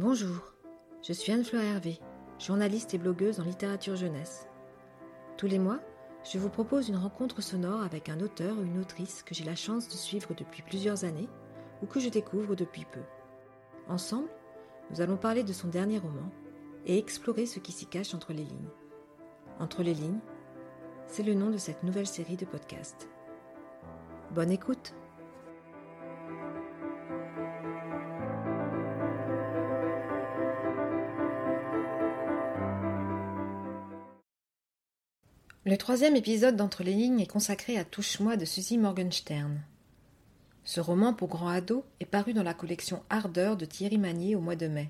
Bonjour, je suis Anne-Fleur Hervé, journaliste et blogueuse en littérature jeunesse. Tous les mois, je vous propose une rencontre sonore avec un auteur ou une autrice que j'ai la chance de suivre depuis plusieurs années ou que je découvre depuis peu. Ensemble, nous allons parler de son dernier roman et explorer ce qui s'y cache entre les lignes. Entre les lignes, c'est le nom de cette nouvelle série de podcasts. Bonne écoute Le troisième épisode d'Entre les lignes est consacré à Touche-moi de Suzy Morgenstern. Ce roman pour grands ados est paru dans la collection Ardeur de Thierry Magnier au mois de mai.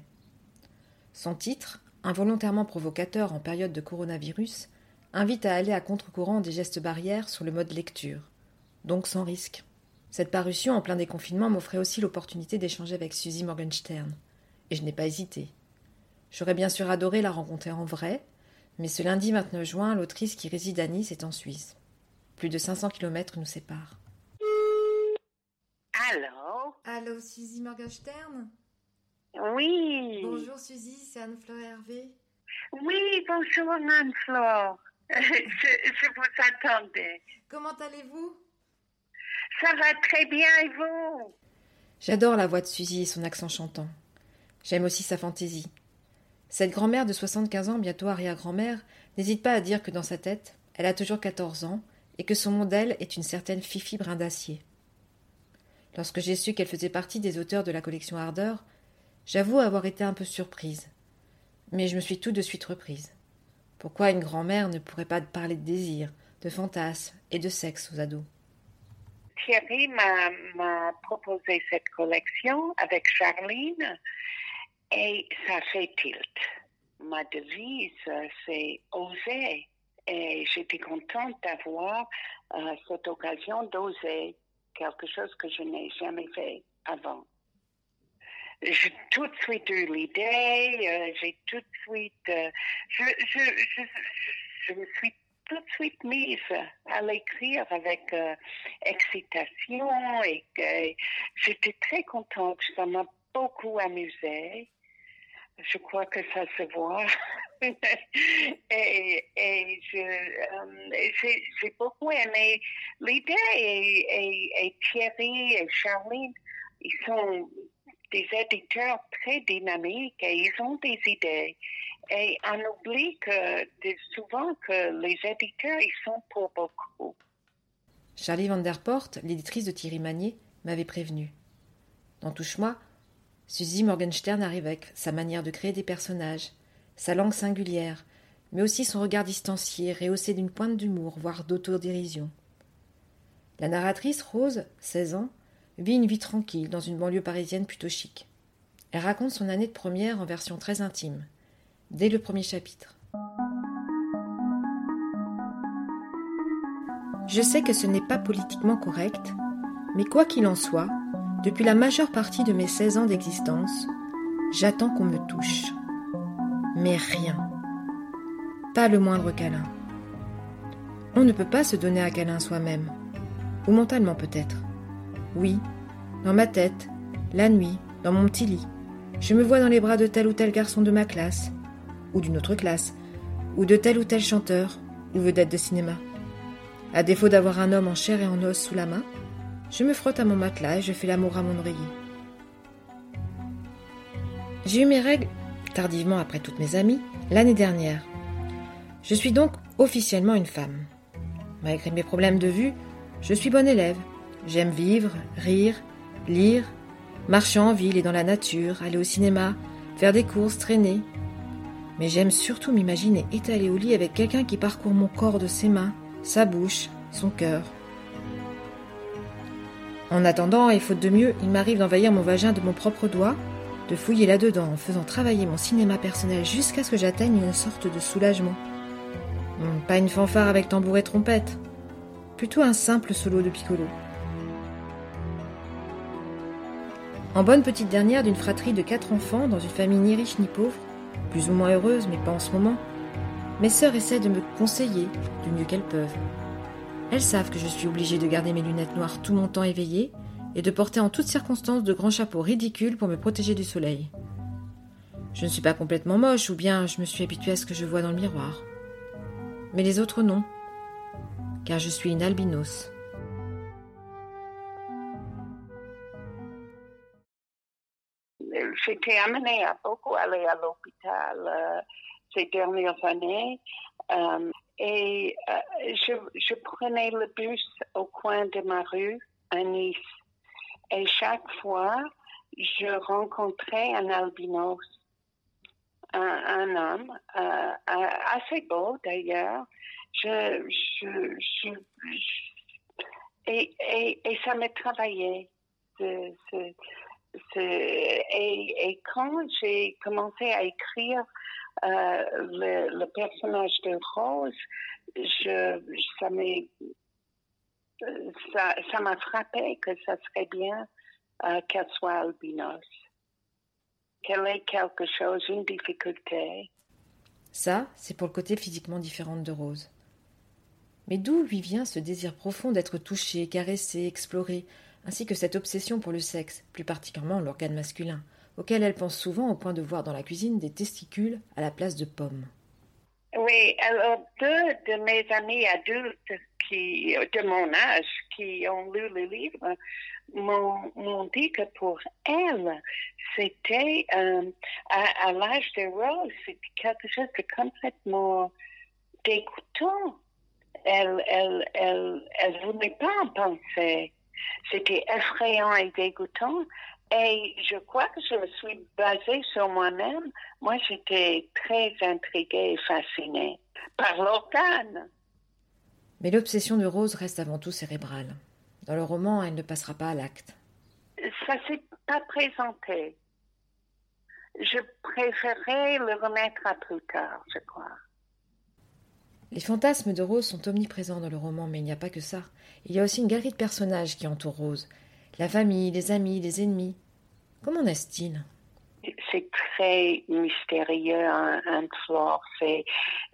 Son titre, involontairement provocateur en période de coronavirus, invite à aller à contre-courant des gestes barrières sur le mode lecture, donc sans risque. Cette parution en plein déconfinement m'offrait aussi l'opportunité d'échanger avec Suzy Morgenstern, et je n'ai pas hésité. J'aurais bien sûr adoré la rencontrer en vrai, mais ce lundi 29 juin, l'autrice qui réside à Nice est en Suisse. Plus de 500 kilomètres nous séparent. Allô? Allô, Suzy Morgenstern? Oui. Bonjour Suzy, c'est Anne-Fleur Hervé. Oui, bonjour Anne-Flore. je, je vous attendais. Comment allez-vous? Ça va très bien et vous? J'adore la voix de Suzy et son accent chantant. J'aime aussi sa fantaisie. Cette grand-mère de 75 ans, bientôt arrière-grand-mère, n'hésite pas à dire que dans sa tête, elle a toujours 14 ans et que son modèle est une certaine Fifi brin d'acier. Lorsque j'ai su qu'elle faisait partie des auteurs de la collection Ardeur, j'avoue avoir été un peu surprise. Mais je me suis tout de suite reprise. Pourquoi une grand-mère ne pourrait pas parler de désir, de fantasmes et de sexe aux ados? Thierry m'a proposé cette collection avec Charline et ça fait tilt. Ma devise, c'est oser. Et j'étais contente d'avoir euh, cette occasion d'oser quelque chose que je n'ai jamais fait avant. J'ai tout de suite eu l'idée, euh, j'ai tout de suite, euh, je, je, me suis tout de suite mise à l'écrire avec excitation et j'étais très contente, ça m'a beaucoup amusée je crois que ça se voit. et, et je, j'ai, beaucoup aimé l'idée et, Thierry et Charline, ils sont des éditeurs très dynamiques et ils ont des idées. Et on oublie que souvent que les éditeurs, ils sont pour beaucoup. Charlie Van Der l'éditrice de Thierry Magnier, m'avait prévenu. Dans Touche-moi, Suzy Morgenstern arrive avec sa manière de créer des personnages, sa langue singulière, mais aussi son regard distancié, rehaussé d'une pointe d'humour, voire d'autodérision. La narratrice, Rose, 16 ans, vit une vie tranquille dans une banlieue parisienne plutôt chic. Elle raconte son année de première en version très intime, dès le premier chapitre. Je sais que ce n'est pas politiquement correct, mais quoi qu'il en soit, depuis la majeure partie de mes 16 ans d'existence, j'attends qu'on me touche. Mais rien. Pas le moindre câlin. On ne peut pas se donner un câlin soi-même. Ou mentalement peut-être. Oui, dans ma tête, la nuit, dans mon petit lit, je me vois dans les bras de tel ou tel garçon de ma classe, ou d'une autre classe, ou de tel ou tel chanteur, ou vedette de cinéma. À défaut d'avoir un homme en chair et en os sous la main, je me frotte à mon matelas et je fais l'amour à mon oreiller. J'ai eu mes règles, tardivement après toutes mes amies, l'année dernière. Je suis donc officiellement une femme. Malgré mes problèmes de vue, je suis bonne élève. J'aime vivre, rire, lire, marcher en ville et dans la nature, aller au cinéma, faire des courses, traîner. Mais j'aime surtout m'imaginer étalée au lit avec quelqu'un qui parcourt mon corps de ses mains, sa bouche, son cœur. En attendant, et faute de mieux, il m'arrive d'envahir mon vagin de mon propre doigt, de fouiller là-dedans en faisant travailler mon cinéma personnel jusqu'à ce que j'atteigne une sorte de soulagement. pas une fanfare avec tambour et trompette, plutôt un simple solo de piccolo. En bonne petite dernière d'une fratrie de quatre enfants dans une famille ni riche ni pauvre, plus ou moins heureuse mais pas en ce moment, mes sœurs essaient de me conseiller du mieux qu'elles peuvent. Elles savent que je suis obligée de garder mes lunettes noires tout mon temps éveillées et de porter en toutes circonstances de grands chapeaux ridicules pour me protéger du soleil. Je ne suis pas complètement moche, ou bien je me suis habituée à ce que je vois dans le miroir. Mais les autres non, car je suis une albinos. J'étais amenée à beaucoup aller à l'hôpital euh, ces dernières années euh, et euh, je, prenais le bus au coin de ma rue à Nice. Et chaque fois, je rencontrais un albinos, un, homme euh, assez beau d'ailleurs. Et, ça me travaillait. Et, quand j'ai commencé à écrire euh, le, le, personnage de Rose, je, ça m'a ça, ça m'a frappé que ça serait bien euh, qu'elle soit albinos, qu'elle ait quelque chose, une difficulté. Ça, c'est pour le côté physiquement différent de Rose. Mais d'où lui vient ce désir profond d'être touché, caressé, exploré, ainsi que cette obsession pour le sexe, plus particulièrement l'organe masculin, auquel elle pense souvent au point de voir dans la cuisine des testicules à la place de pommes. Oui, alors deux de mes amis adultes qui, de mon âge qui ont lu le livre m'ont dit que pour elle, c'était euh, à, l'âge de Rose, c'était quelque chose de complètement dégoûtant. Elle, elle, elle, elle voulait pas en penser. C'était effrayant et dégoûtant. Et je crois que je me suis basée sur moi-même. Moi, j'étais très intriguée et fascinée par l'organe. Mais l'obsession de Rose reste avant tout cérébrale. Dans le roman, elle ne passera pas à l'acte. Ça s'est pas présenté. Je préférerais le remettre à plus tard, je crois. Les fantasmes de Rose sont omniprésents dans le roman, mais il n'y a pas que ça. Il y a aussi une galerie de personnages qui entourent Rose. La famille, les amis, les ennemis. Comment naissent-ils? C'est très mystérieux, un, un. C'est,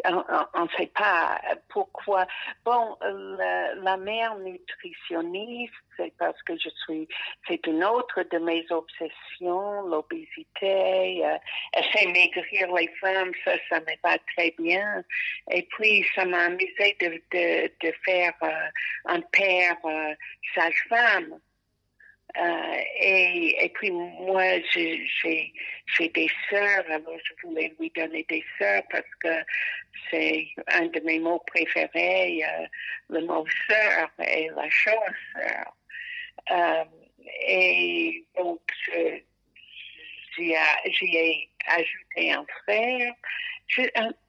on ne sait pas pourquoi. Bon, la, mère nutritionniste, c'est parce que je suis, c'est une autre de mes obsessions, l'obésité. Euh, essayer maigrir les femmes, ça, ça me va très bien. Et puis, ça m'a amusé de, de, de faire euh, un père euh, sage-femme. Euh, et, et puis moi, j'ai des sœurs, alors je voulais lui donner des sœurs parce que c'est un de mes mots préférés, euh, le mot sœur et la chose sœur. Euh, et donc, j'y ai ajouté un frère. Je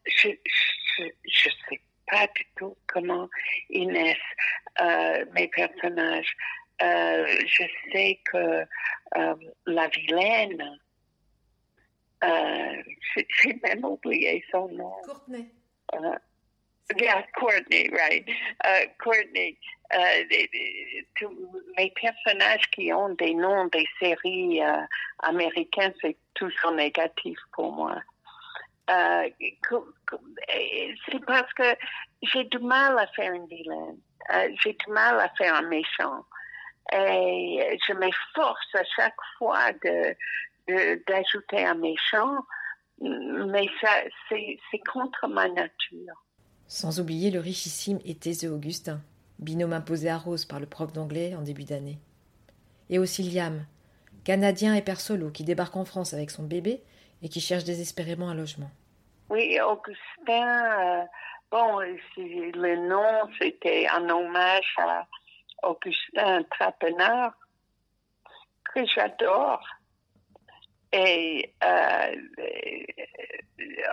je, je, je sais pas du tout comment ils euh, mes personnages. Euh, je sais que euh, la vilaine, euh, j'ai même oublié son nom. Courtney. Yeah, Courtney, right. Uh, Courtney. Uh, mes personnages qui ont des noms des séries uh, américaines, c'est toujours négatif pour moi. Euh, c'est parce que j'ai du mal à faire une vilaine. Euh, j'ai du mal à faire un méchant. Et je m'efforce à chaque fois de, d'ajouter un méchant, mais ça, c'est, contre ma nature. Sans oublier le richissime et taiseux Augustin, binôme imposé à Rose par le prof d'anglais en début d'année. Et aussi Liam, Canadien et père solo qui débarque en France avec son bébé et qui cherche désespérément un logement. Oui, Augustin, euh, bon, le nom, c'était un hommage à Augustin Trapenard, que j'adore. Et euh,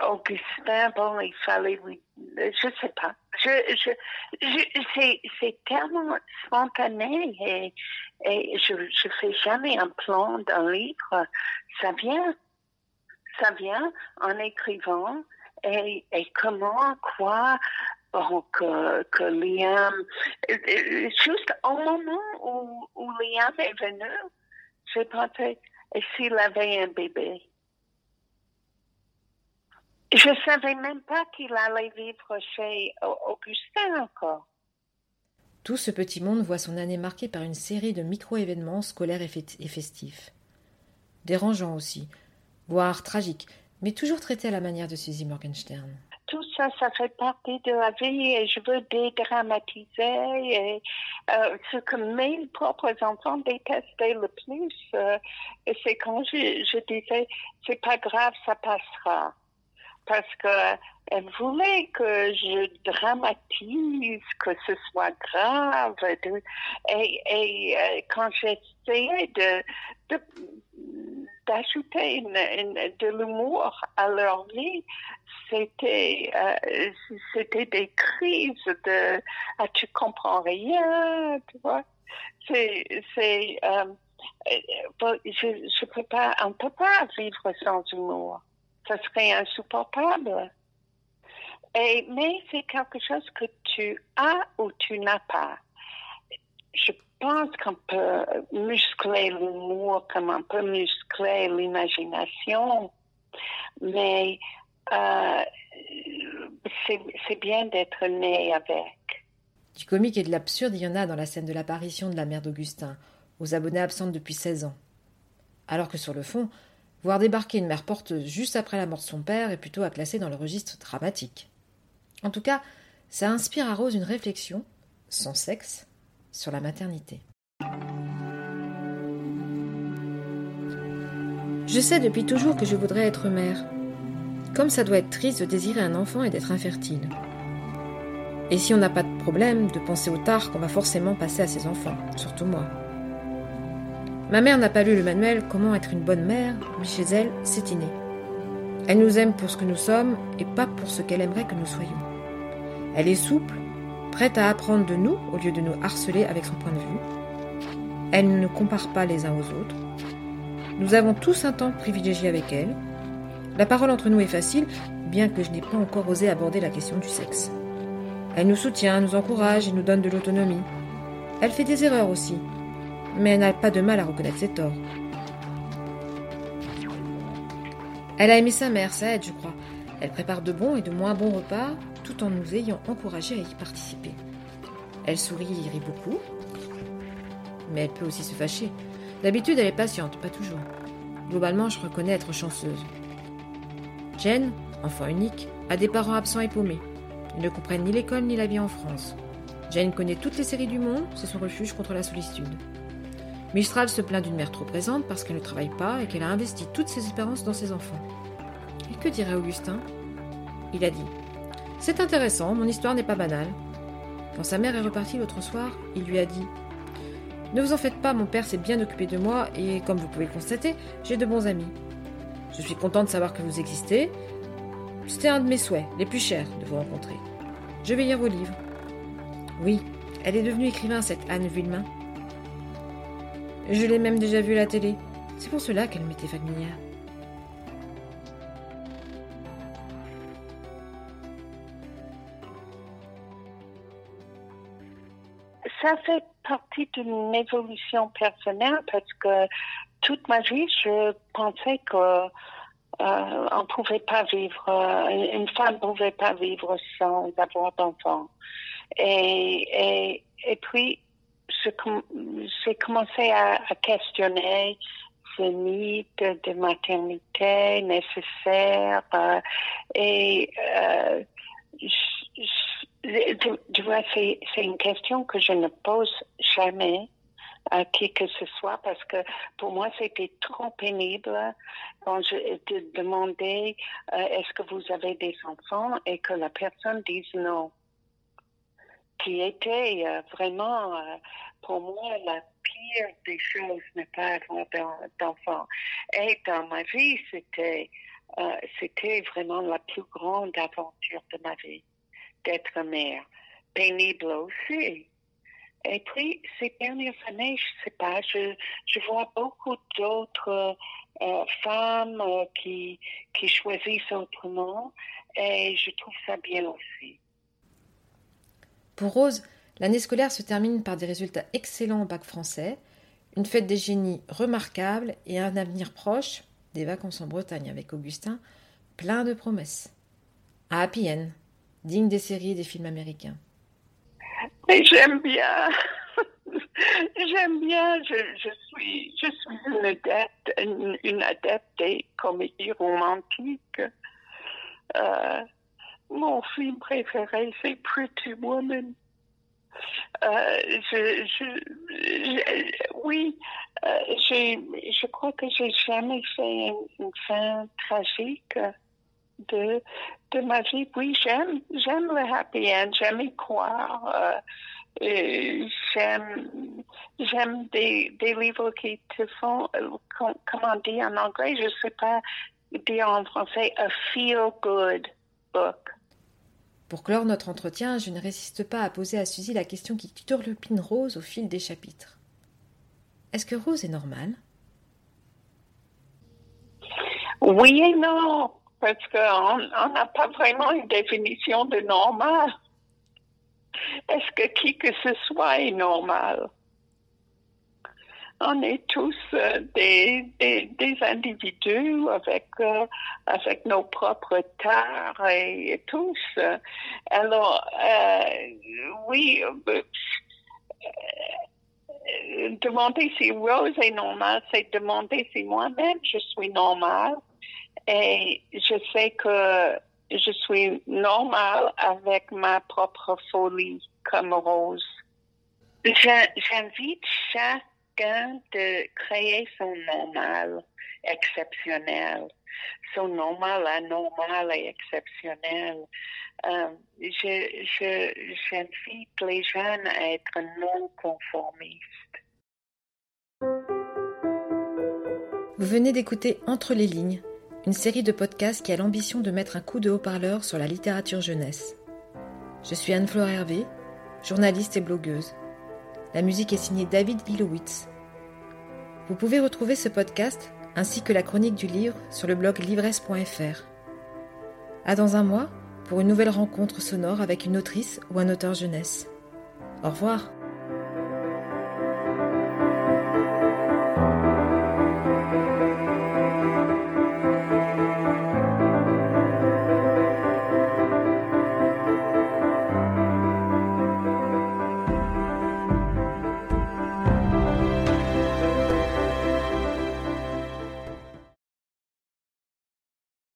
Augustin, bon, il fallait lui, je sais pas. Je, je, je c'est tellement spontané et, et je, je fais jamais un plan d'un livre. Ça vient, ça vient en écrivant et, et comment, quoi, bon, que, Liam, juste au moment où, Liam est venu, j'ai pensé, et s'il avait un bébé? Je ne savais même pas qu'il allait vivre chez Augustin encore. Tout ce petit monde voit son année marquée par une série de micro-événements scolaires et festifs. Dérangeants aussi, voire tragiques, mais toujours traité à la manière de Suzy Morgenstern. Tout ça, ça fait partie de la vie et je veux dédramatiser et euh, ce que mes propres enfants détestaient le plus, euh, c'est quand je, je disais, c'est pas grave, ça passera parce que elle voulait que je dramatise, que ce soit grave. et, euh, quand j'essayais de, d'ajouter de l'humour à leur vie, c'était euh, c'était des crises de ah, tu comprends rien, tu vois. C'est c'est euh, je je peux pas on peut pas vivre sans humour ça serait insupportable. Et, mais c'est quelque chose que tu as ou tu n'as pas. Je pense qu'on peut muscler l'humour comme on peut muscler l'imagination, mais euh, c'est bien d'être né avec. Du comique et de l'absurde, il y en a dans la scène de l'apparition de la mère d'Augustin, aux abonnés absentes depuis 16 ans. Alors que sur le fond, Voir débarquer une mère porteuse juste après la mort de son père est plutôt à classer dans le registre dramatique. En tout cas, ça inspire à Rose une réflexion, sans sexe, sur la maternité. Je sais depuis toujours que je voudrais être mère. Comme ça doit être triste de désirer un enfant et d'être infertile. Et si on n'a pas de problème de penser au tard qu'on va forcément passer à ses enfants, surtout moi. Ma mère n'a pas lu le manuel Comment être une bonne mère, mais chez elle, c'est inné. Elle nous aime pour ce que nous sommes et pas pour ce qu'elle aimerait que nous soyons. Elle est souple, prête à apprendre de nous au lieu de nous harceler avec son point de vue. Elle ne compare pas les uns aux autres. Nous avons tous un temps privilégié avec elle. La parole entre nous est facile, bien que je n'ai pas encore osé aborder la question du sexe. Elle nous soutient, nous encourage et nous donne de l'autonomie. Elle fait des erreurs aussi, mais elle n'a pas de mal à reconnaître ses torts. Elle a aimé sa mère, ça aide, je crois. Elle prépare de bons et de moins bons repas, tout en nous ayant encouragés à y participer. Elle sourit et rit beaucoup, mais elle peut aussi se fâcher. D'habitude, elle est patiente, pas toujours. Globalement, je reconnais être chanceuse. Jen, enfant unique, a des parents absents et paumés. Ils ne comprennent ni l'école ni la vie en France. Jane connaît toutes les séries du monde, c'est son refuge contre la solitude. Mistral se plaint d'une mère trop présente parce qu'elle ne travaille pas et qu'elle a investi toutes ses espérances dans ses enfants. Et que dirait Augustin? Il a dit C'est intéressant, mon histoire n'est pas banale. Quand sa mère est repartie l'autre soir, il lui a dit Ne vous en faites pas, mon père s'est bien occupé de moi et, comme vous pouvez le constater, j'ai de bons amis. Je suis content de savoir que vous existez. C'était un de mes souhaits, les plus chers, de vous rencontrer. Je vais lire vos livres. Oui, elle est devenue écrivain, cette Anne Villemain. Je l'ai même déjà vue à la télé. C'est pour cela qu'elle m'était familière. Ça fait partie d'une évolution personnelle parce que toute ma vie, je pensais que euh, on pouvait pas vivre, euh, une femme ne pouvait pas vivre sans avoir d'enfants. Et, puis, j'ai commencé à, questionner ce mythe de maternité nécessaire euh, et euh, tu vois, c'est une question que je ne pose jamais à qui que ce soit parce que pour moi c'était trop pénible quand je te demandais euh, est-ce que vous avez des enfants et que la personne dise non qui était euh, vraiment, euh, pour moi, la pire des choses, ne pas avoir d'enfants. Et dans ma vie, c'était, euh, c'était vraiment la plus grande aventure de ma vie, d'être mère. Pénible aussi. Et puis, ces dernières années, je sais pas, je, je vois beaucoup d'autres femmes qui, qui choisissent autrement et je trouve ça bien aussi. Pour Rose, l'année scolaire se termine par des résultats excellents au bac français, une fête des génies remarquable et un avenir proche, des vacances en Bretagne avec Augustin, plein de promesses. Un happy end, digne des séries et des films américains. J'aime bien. j'aime bien, je, suis, je suis une adepte, une, adepte des comédies romantiques. Euh, mon film préféré, c'est Pretty Woman. Euh, oui, euh, je crois que j'ai jamais fait une, fin tragique de, de ma vie. Oui, j'aime, j'aime le happy end, j'aime y croire. Euh, j'aime, j'aime des, des livres qui te font, euh, comment on dit en anglais, je sais pas dire en français, a feel good book. Pour clore notre entretien, je ne résiste pas à poser à Suzy la question qui turlupine Rose au fil des chapitres. Est-ce que Rose est normale Oui et non, parce qu'on n'a pas vraiment une définition de normal. Est-ce que qui que ce soit est normal? On est tous euh, des, individus avec, euh, avec nos propres tares et, tous. Alors, euh, oui, demander si Rose est normale, c'est demander si moi-même je suis normale. Et je sais que je suis normale avec ma propre folie comme Rose. J'invite chacun de créer son normal exceptionnel, son normal anormal et exceptionnel. Euh, je, j'invite les jeunes à être non conformistes. Vous venez d'écouter Entre les lignes une série de podcasts qui a l'ambition de mettre un coup de haut-parleur sur la littérature jeunesse. Je suis Anne-Fleur Hervé, journaliste et blogueuse. La musique est signée David Bilowitz. Vous pouvez retrouver ce podcast ainsi que la chronique du livre sur le blog livresse.fr. À dans un mois pour une nouvelle rencontre sonore avec une autrice ou un auteur jeunesse. Au revoir.